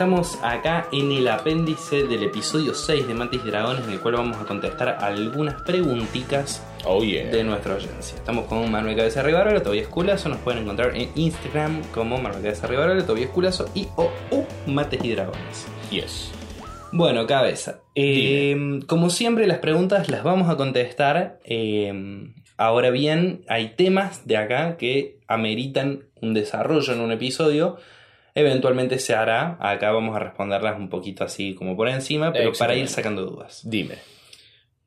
Estamos acá en el apéndice del episodio 6 de Mantis y Dragones, en el cual vamos a contestar algunas preguntitas Oh yeah. de nuestra audiencia. Estamos con Manuel Cabeza Rivaro, Tobias Culazo, nos pueden encontrar en Instagram como Manuel Cabeza Rivaro, Tobias Culazo y o u Mates y Dragones. Yes. Bueno, cabeza. eh, como siempre, las preguntas las vamos a contestar. eh, ahora bien, hay temas de acá que ameritan un desarrollo en un episodio. Eventualmente se hará. Acá vamos a responderlas un poquito así como por encima, pero para ir sacando dudas. Dime.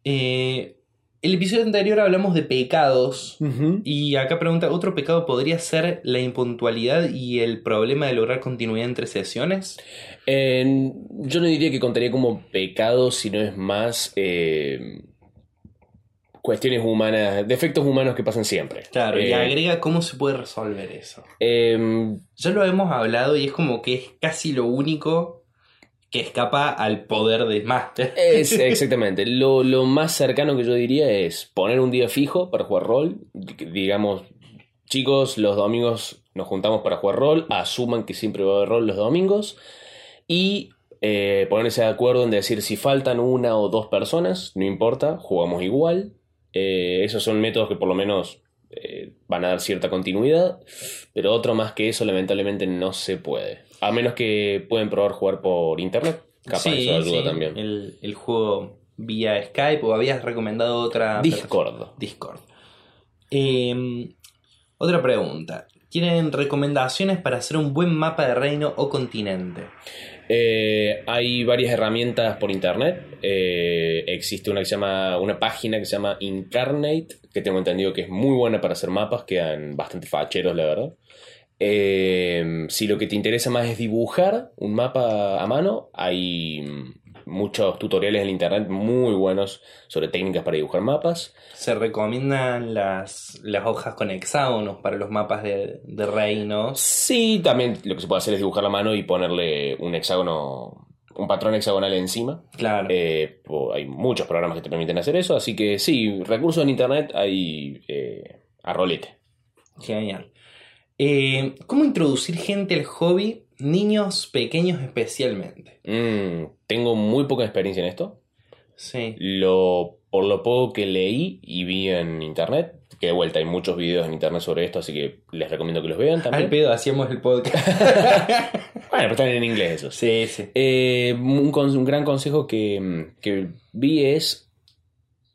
Eh, el episodio anterior hablamos de pecados. Y acá pregunta, ¿otro pecado podría ser la impuntualidad y el problema de lograr continuidad entre sesiones? Eh, yo no diría que contaría como pecado, sino es más eh, cuestiones humanas, defectos humanos que pasan siempre. Claro, y Eh, agrega cómo se puede resolver eso. em, Ya lo hemos hablado y es como que es casi lo único que escapa al poder del máster. es exactamente. Lo, lo más cercano que yo diría es poner un día fijo para jugar rol. Digamos, chicos, los domingos nos juntamos para jugar rol. Asuman que siempre va a haber rol los domingos. Y eh, ponerse de acuerdo en decir si faltan una o dos personas, no importa, jugamos igual. Eh, esos son métodos que por lo menos eh, van a dar cierta continuidad. Pero otro más que eso, lamentablemente, no se puede. A menos que pueden probar jugar por internet. Capaz Sí, eso ayuda sí, también. El, el juego vía Skype o habías recomendado otra Discord. Discord. Eh, otra pregunta. ¿Tienen recomendaciones para hacer un buen mapa de reino o continente? Eh, hay varias herramientas por internet. Eh, existe una que se llama, una página que se llama Incarnate, que tengo entendido que es muy buena para hacer mapas, quedan bastante facheros, la verdad. Eh, si lo que te interesa más es dibujar un mapa a mano, hay mm, muchos tutoriales en internet muy buenos sobre técnicas para dibujar mapas. Se recomiendan las, las hojas con hexágonos para los mapas de, de reinos. Sí, también lo que se puede hacer es dibujar a mano y ponerle un hexágono, un patrón hexagonal encima. Claro. Eh, hay muchos programas que te permiten hacer eso, así que sí, recursos en internet hay eh, a rolete. Genial. Eh, ¿Cómo introducir gente al hobby? Niños pequeños especialmente. Mm, tengo muy poca experiencia en esto. Sí. Lo, por lo poco que leí y vi en internet, que de vuelta hay muchos videos en internet sobre esto, así que les recomiendo que los vean Al también. pedo hacíamos el podcast. Bueno, pero están en inglés esos. sí, sí. Eh, un, gran consejo que, que vi es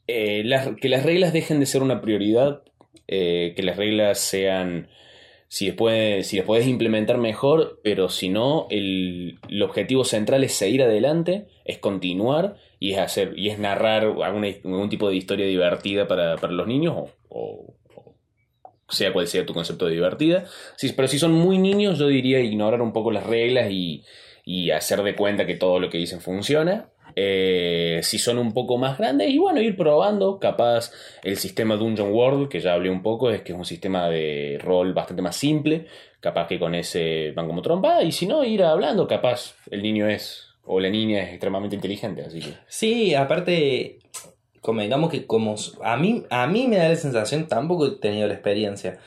eh, las- que las reglas dejen de ser una prioridad, eh, que las reglas sean, si después, si puedes implementar mejor, pero si no, el, el objetivo central es seguir adelante, es continuar y es hacer y es narrar alguna, algún tipo de historia divertida para, para los niños o, o- o sea cual sea tu concepto de divertida. Pero si son muy niños, yo diría ignorar un poco las reglas y, y hacer de cuenta que todo lo que dicen funciona. Eh, si son un poco más grandes, y bueno, ir probando. Capaz el sistema Dungeon World, que ya hablé un poco, es que es un sistema de rol bastante más simple. Capaz que con ese van como trompa. Y si no, ir hablando. Capaz el niño es, o la niña es extremadamente inteligente. Así que. Sí, aparte, convengamos que como a mí, a mí me da la sensación, tampoco he tenido la experiencia,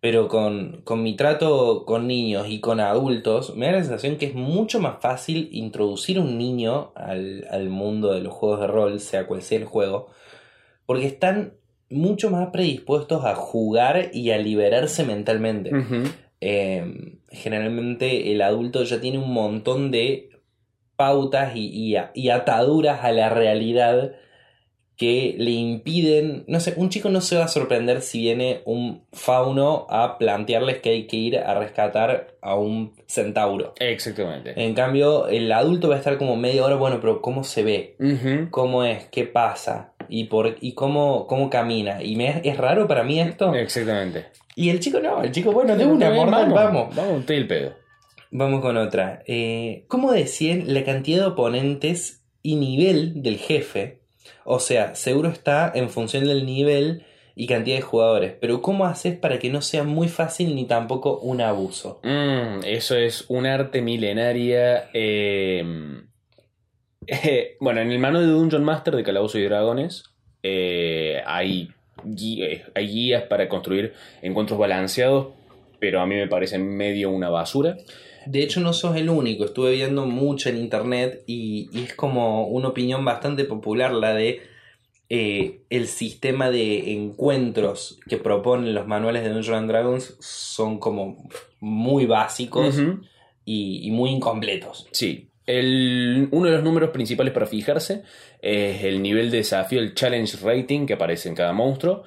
pero con, con mi trato con niños y con adultos, me da la sensación que es mucho más fácil introducir un niño al, al mundo de los juegos de rol, sea cual sea el juego, porque están mucho más predispuestos a jugar y a liberarse mentalmente. Eh, generalmente el adulto ya tiene un montón de pautas y, y ataduras a la realidad que le impiden, no sé, un chico no se va a sorprender si viene un fauno a plantearles que hay que ir a rescatar a un centauro. Exactamente. En cambio, el adulto va a estar como media hora, bueno, pero ¿cómo se ve? ¿Cómo es? ¿Qué pasa? ¿Y, por, y cómo, cómo camina? ¿Y me, es raro para mí esto? Exactamente. Y el chico no, el chico, bueno, de una, mortal, vamos. Vamos, te el pedo. Vamos con otra. Eh, ¿Cómo decían la cantidad de oponentes y nivel del jefe? O sea, seguro está en función del nivel y cantidad de jugadores. Pero ¿cómo haces para que no sea muy fácil ni tampoco un abuso? Mm, eso es un arte milenaria. eh, bueno, en el manual de Dungeon Master de Calabozo y Dragones eh, hay, eh, hay guías para construir encuentros balanceados, pero a mí me parecen medio una basura. De hecho, no sos el único. Estuve viendo mucho en internet y, y es como una opinión bastante popular la de eh, el sistema de encuentros que proponen los manuales de Dungeons and Dragons son como muy básicos y muy incompletos. Sí. El- uno de los números principales para fijarse es el nivel de desafío, el challenge rating que aparece en cada monstruo.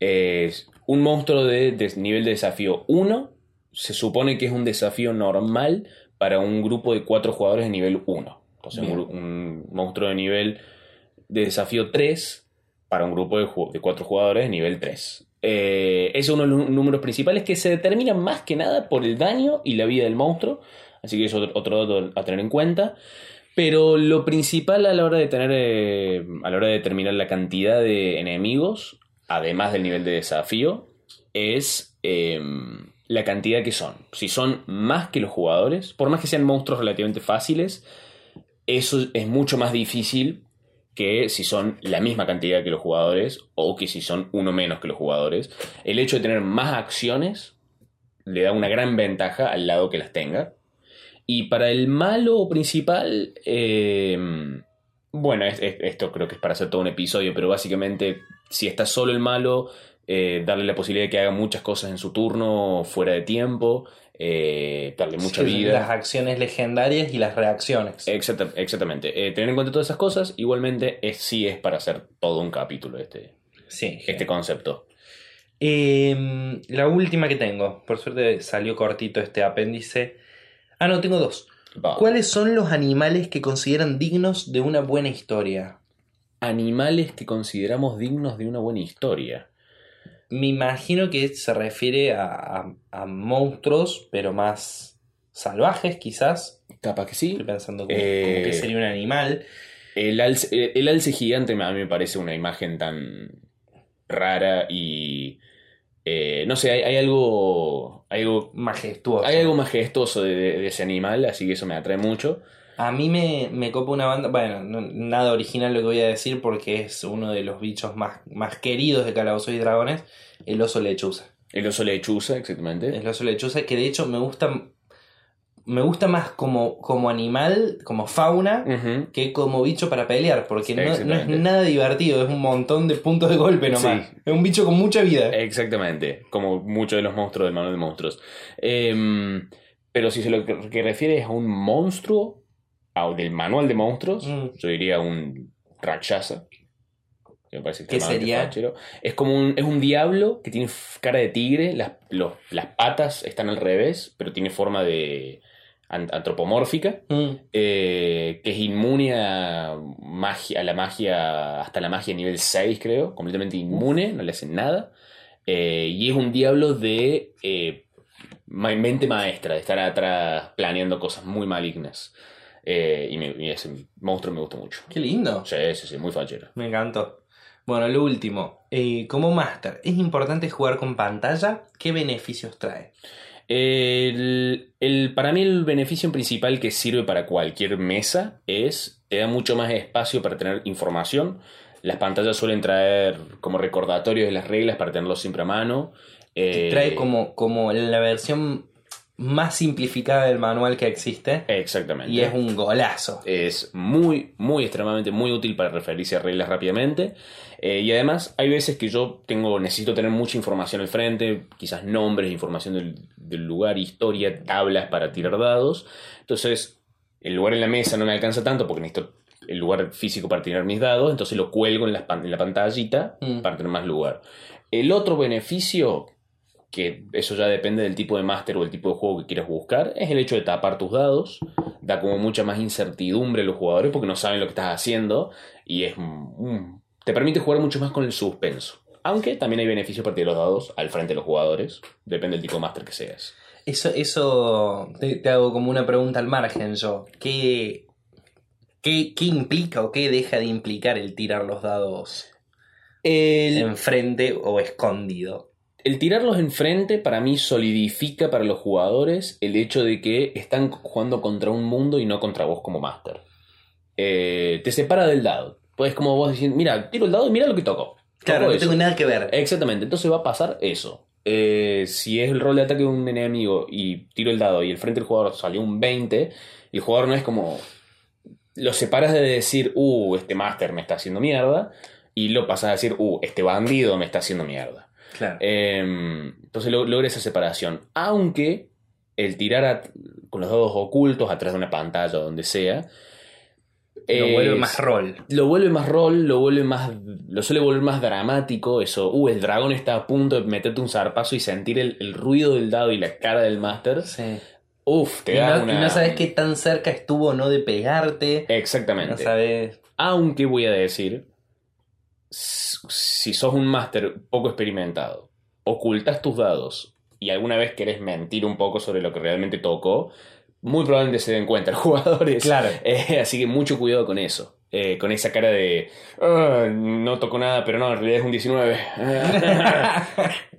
Es un monstruo de, de nivel de desafío 1 se supone que es un desafío normal para un grupo de 4 jugadores de nivel 1. Entonces, un, un monstruo de nivel de desafío 3 para un grupo de, de 4 jugadores de nivel 3. Eh, ese es uno de los números principales que se determinan más que nada por el daño y la vida del monstruo. Así que es otro, otro dato a tener en cuenta. Pero lo principal a la hora de tener. eh, a la hora de determinar la cantidad de enemigos, además del nivel de desafío, es eh, la cantidad que son. Si son más que los jugadores, por más que sean monstruos relativamente fáciles, eso es mucho más difícil que si son la misma cantidad que los jugadores o que si son uno menos que los jugadores. El hecho de tener más acciones le da una gran ventaja al lado que las tenga. Y para el malo principal, eh, bueno, es- es- esto creo que es para hacer todo un episodio, pero básicamente si está solo el malo, eh, darle la posibilidad de que haga muchas cosas en su turno fuera de tiempo, eh, darle mucha Sí, vida. Las acciones legendarias y las reacciones. Exacta- exactamente. Eh, tener en cuenta todas esas cosas, igualmente es, sí es para hacer todo un capítulo este, sí. este concepto. Em, la última que tengo. Por suerte salió cortito este apéndice. Ah, no, tengo dos. Va. ¿Cuáles son los animales que consideran dignos de una buena historia? Animales que consideramos dignos de una buena historia. Me imagino que se refiere a, a- a monstruos, pero más salvajes, quizás. Capaz que sí. Estoy pensando como, Eh, como que sería un animal. El alce, el- el alce gigante a mí me parece una imagen tan rara y... eh, no sé, hay, hay algo... Algo, Majestuoso. hay algo majestuoso de, de- de ese animal, así que eso me atrae mucho. A mí me, me copa una banda. Bueno, no- nada original lo que voy a decir porque es uno de los bichos más, más queridos de Calabozos y Dragones, el oso lechuza. El oso lechuza, exactamente. El oso lechuza, que de hecho me gusta. Me gusta más como, como animal, como fauna, que como bicho para pelear, porque no, no es nada divertido, es un montón de puntos de golpe nomás. Sí. Es un bicho con mucha vida. Exactamente, como muchos de los monstruos del manual de monstruos. Em, pero si se lo que, que refiere es a un monstruo, del manual de monstruos, Mm. yo diría un Rakshasa. Que me parece ¿Qué sería? fachero. Es como un, es un diablo que tiene cara de tigre, las, los- las patas están al revés, pero tiene forma de an- antropomórfica. Mm. eh, que es inmune a, magia, a la magia, hasta la magia nivel 6, creo, completamente inmune, no le hacen nada. Eh, y es un diablo de eh, mente maestra, de estar atrás planeando cosas muy malignas. Eh, y, me- y ese monstruo me gusta mucho. Qué lindo. Sí, sí, sí, muy fachero. Me encantó. Bueno, lo último. Eh, como máster, ¿es importante jugar con pantalla? ¿Qué beneficios trae? El, el- para mí el beneficio principal que sirve para cualquier mesa es, te da mucho más espacio para tener información. Las pantallas suelen traer como recordatorios de las reglas para tenerlos siempre a mano. Eh, Trae como, como la versión más simplificada del manual que existe. Exactamente. Y es un golazo. Es muy, muy extremadamente muy útil para referirse a reglas rápidamente. Eh, y además, hay veces que yo tengo, necesito tener mucha información al frente, quizás nombres, información del, del lugar, historia, tablas para tirar dados. Entonces, el lugar en la mesa no me alcanza tanto porque necesito el lugar físico para tirar mis dados, entonces lo cuelgo en la, en la pantallita Mm. para tener más lugar. El otro beneficio, que eso ya depende del tipo de máster o el tipo de juego que quieras buscar, es el hecho de tapar tus dados. Da como mucha más incertidumbre a los jugadores porque no saben lo que estás haciendo y es te permite jugar mucho más con el suspenso. Aunque también hay beneficios para tirar los dados al frente de los jugadores, depende del tipo de máster que seas. Eso, eso te, te hago como una pregunta al margen yo. ¿Qué, qué, qué implica o qué deja de implicar el tirar los dados El, enfrente o escondido? El tirarlos enfrente para mí solidifica para los jugadores el hecho de que están jugando contra un mundo y no contra vos como máster. Eh, te separa del dado. Puedes como vos decir, mira, tiro el dado y mira lo que tocó. Claro, no eso. tengo nada que ver. Exactamente, entonces va a pasar eso. eh, si es el rol de ataque de un enemigo y tiro el dado y el frente del jugador salió un 20, el jugador no es como. Lo separas de decir, uh, este máster me está haciendo mierda, y lo pasas a decir, uh, este bandido me está haciendo mierda. Claro. Eh, entonces lo- logra esa separación. Aunque el tirar a- con los dados ocultos atrás de una pantalla o donde sea. Lo vuelve más rol. Lo vuelve más rol, lo vuelve más. Lo suele volver más dramático. Eso, uh, el dragón está a punto de meterte un zarpazo y sentir el, el ruido del dado y la cara del máster. Sí. Uf, te Y da no, una. y no sabes qué tan cerca estuvo o no de pegarte. Exactamente. No sabes. Aunque voy a decir, si sos un máster poco experimentado, ocultas tus dados y alguna vez querés mentir un poco sobre lo que realmente tocó, muy probablemente se den cuenta los jugadores. Claro. Eh, así que mucho cuidado con eso. Eh, con esa cara de "Ah, no tocó nada, pero no, en realidad es un 19.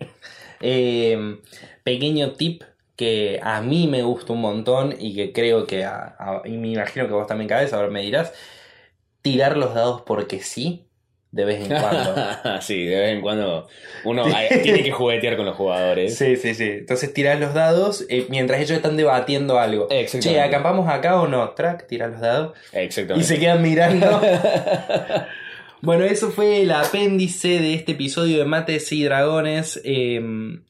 Eh, pequeño tip que a mí me gusta un montón y que creo que a, a- y me imagino que vos también cabeza, ahora me dirás, tirar los dados porque sí, de vez en cuando. sí, de vez en cuando uno tiene que juguetear con los jugadores. Sí, sí, sí. Entonces tirás los dados eh, mientras ellos están debatiendo algo. Exactamente. Che, ¿acampamos acá o no? Track, tirás los dados. Y Exactamente. se quedan mirando. Bueno, eso fue el apéndice de este episodio de Mates y Dragones. eh,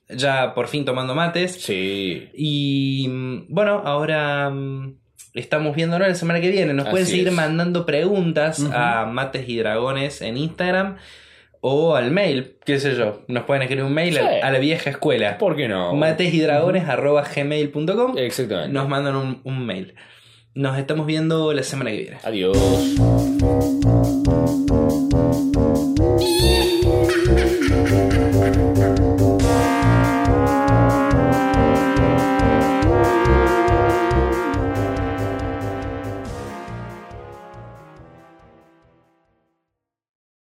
ya por fin tomando mates. Sí. Y mm, bueno, ahora mm, estamos viéndonos la semana que viene. Nos Así pueden seguir es. mandando preguntas a Mates y Dragones en Instagram o al mail, qué sé yo. Nos pueden escribir un mail Sí. a, a la vieja escuela. ¿Por qué no? matesydragones.gmail.com Exactamente. Nos mandan un, un mail. Nos estamos viendo la semana que viene. Adiós.